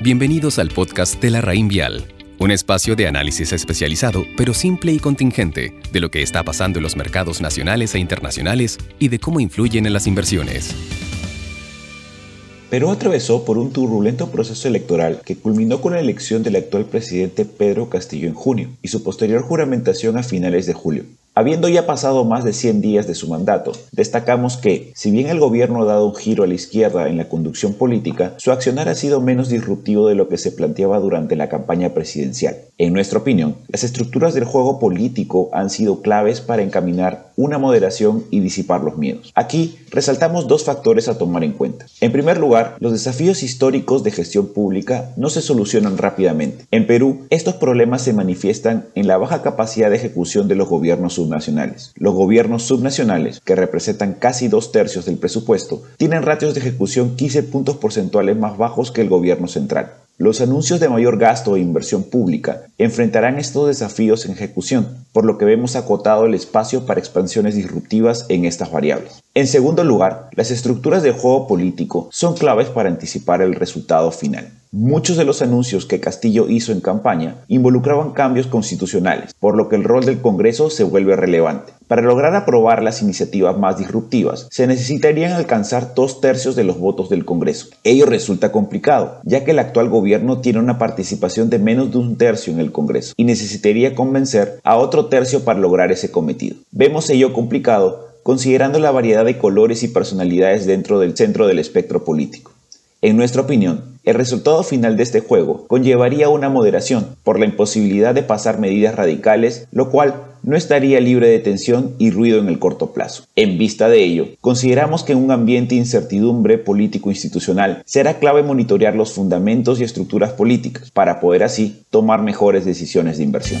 Bienvenidos al podcast de la Raín Vial, un espacio de análisis especializado, pero simple y contingente, de lo que está pasando en los mercados nacionales e internacionales y de cómo influyen en las inversiones. Perú atravesó por un turbulento proceso electoral que culminó con la elección del actual presidente Pedro Castillo en junio y su posterior juramentación a finales de julio. Habiendo ya pasado más de 100 días de su mandato, destacamos que, si bien el gobierno ha dado un giro a la izquierda en la conducción política, su accionar ha sido menos disruptivo de lo que se planteaba durante la campaña presidencial. En nuestra opinión, las estructuras del juego político han sido claves para encaminar una moderación y disipar los miedos. Aquí resaltamos dos factores a tomar en cuenta. En primer lugar, los desafíos históricos de gestión pública no se solucionan rápidamente. En Perú, estos problemas se manifiestan en la baja capacidad de ejecución de los gobiernos subnacionales. Los gobiernos subnacionales, que representan casi dos tercios del presupuesto, tienen ratios de ejecución 15 puntos porcentuales más bajos que el gobierno central. Los anuncios de mayor gasto e inversión pública enfrentarán estos desafíos en ejecución, por lo que vemos acotado el espacio para expansiones disruptivas en estas variables. En segundo lugar, las estructuras de juego político son claves para anticipar el resultado final. Muchos de los anuncios que Castillo hizo en campaña involucraban cambios constitucionales, por lo que el rol del Congreso se vuelve relevante. Para lograr aprobar las iniciativas más disruptivas, se necesitarían alcanzar dos tercios de los votos del Congreso. Ello resulta complicado, ya que el actual gobierno tiene una participación de menos de un tercio en el Congreso y necesitaría convencer a otro tercio para lograr ese cometido. Vemos ello complicado considerando la variedad de colores y personalidades dentro del centro del espectro político. En nuestra opinión, el resultado final de este juego conllevaría una moderación por la imposibilidad de pasar medidas radicales, lo cual no estaría libre de tensión y ruido en el corto plazo. En vista de ello, consideramos que en un ambiente de incertidumbre político-institucional será clave monitorear los fundamentos y estructuras políticas para poder así tomar mejores decisiones de inversión.